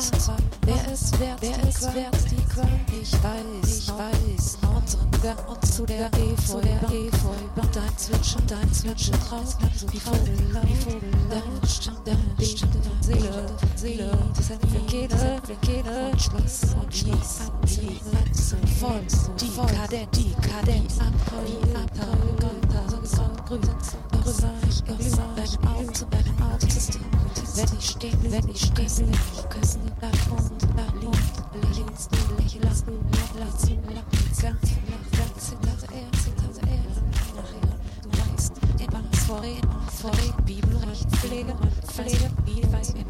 zwei. Wer ist wert, wer ist wert, die Qual? Ich weiß, ich weiß, unseren Gang und zu der Efeu, Efeu. Und dein Zwitschern, dein Zwitschern drauf, wie Vogel, wie Vogel, dein Stand, dein Beten, Seele, Seele, für Kehle, für Kehle, und Schluss, und Schluss, abziehen, so voll, die Kadent, die Kadent, Abhau, die Abhau, Darüber, ich über deinem Auge, zu deinem Auge, wenn ich stehen, wenn ich stehen, wenn ich küssen, da kommt, da liegt, lächelst du, lächelst du, lächelst du, lächelst du, zittert er, zittert er, nachher, du in was vorreden, vorreden, Bibelrecht, Pflege, Pflege, wie weiß mir,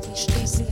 Zeit, ich schließe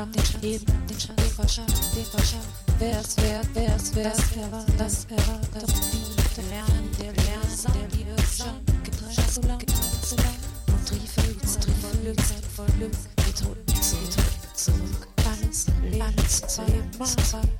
Eben den Schein, den Verschaff, den Verschaff. Wer es wer, wer es wer, wer war das, wer war das? Der Lernen, der Lernen, der Liebe schon getrennt so lang, getrennt so lang. Und Triefe, Triefe, voll Glück, Methoden, zurück, zurück. Alles, alles, zweimal.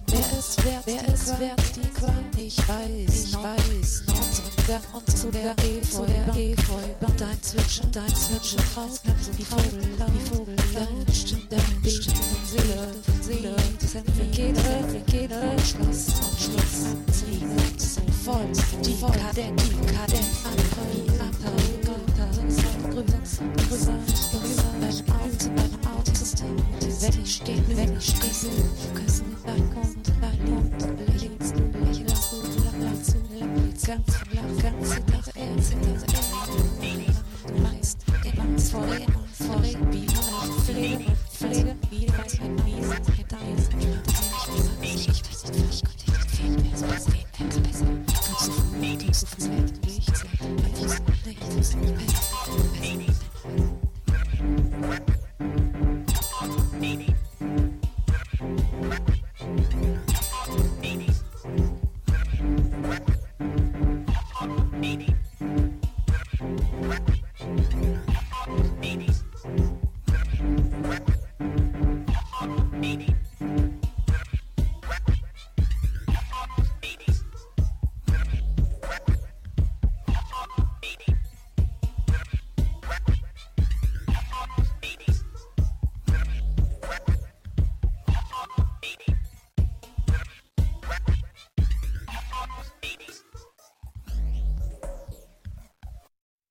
Wer ist wer, wer ist wer, die Qual? Ich weiß, ich weiß, noch zurück und zu der Efeu, Efeu. Dein Zwitschern, dein Zwitschern, raus, wie Vogel, wie Vogel, dein Stimme, dein Bild. Seele, Seele, das Entwickelte, Entwickelte, Schluss und Schluss. Liebe, so voll, die Kadenz, die Kadenz,